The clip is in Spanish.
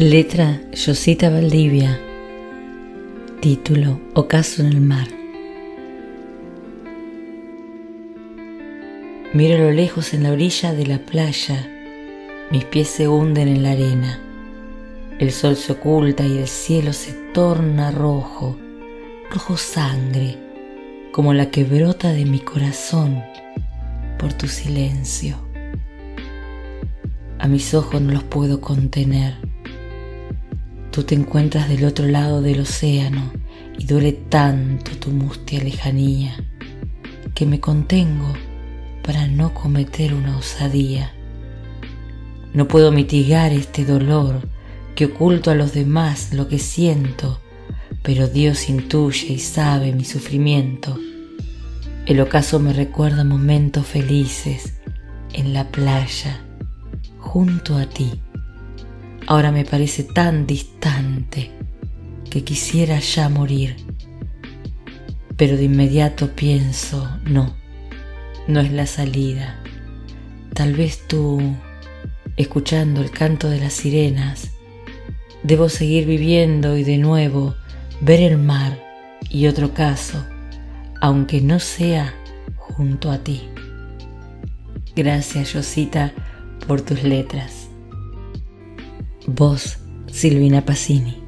Letra Yosita Valdivia. Título Ocaso en el mar. Miro a lo lejos en la orilla de la playa. Mis pies se hunden en la arena. El sol se oculta y el cielo se torna rojo, rojo sangre, como la que brota de mi corazón por tu silencio. A mis ojos no los puedo contener Tú te encuentras del otro lado del océano y duele tanto tu mustia lejanía que me contengo para no cometer una osadía. No puedo mitigar este dolor que oculto a los demás lo que siento, pero Dios intuye y sabe mi sufrimiento. El ocaso me recuerda momentos felices en la playa, junto a ti ahora me parece tan distante que quisiera ya morir. Pero de inmediato pienso, no, no es la salida. Tal vez tú, escuchando el canto de las sirenas, debo seguir viviendo y de nuevo ver el mar y otro caso, aunque no sea junto a ti. Gracias, Rosita, por tus letras. Voz Silvina Pacini.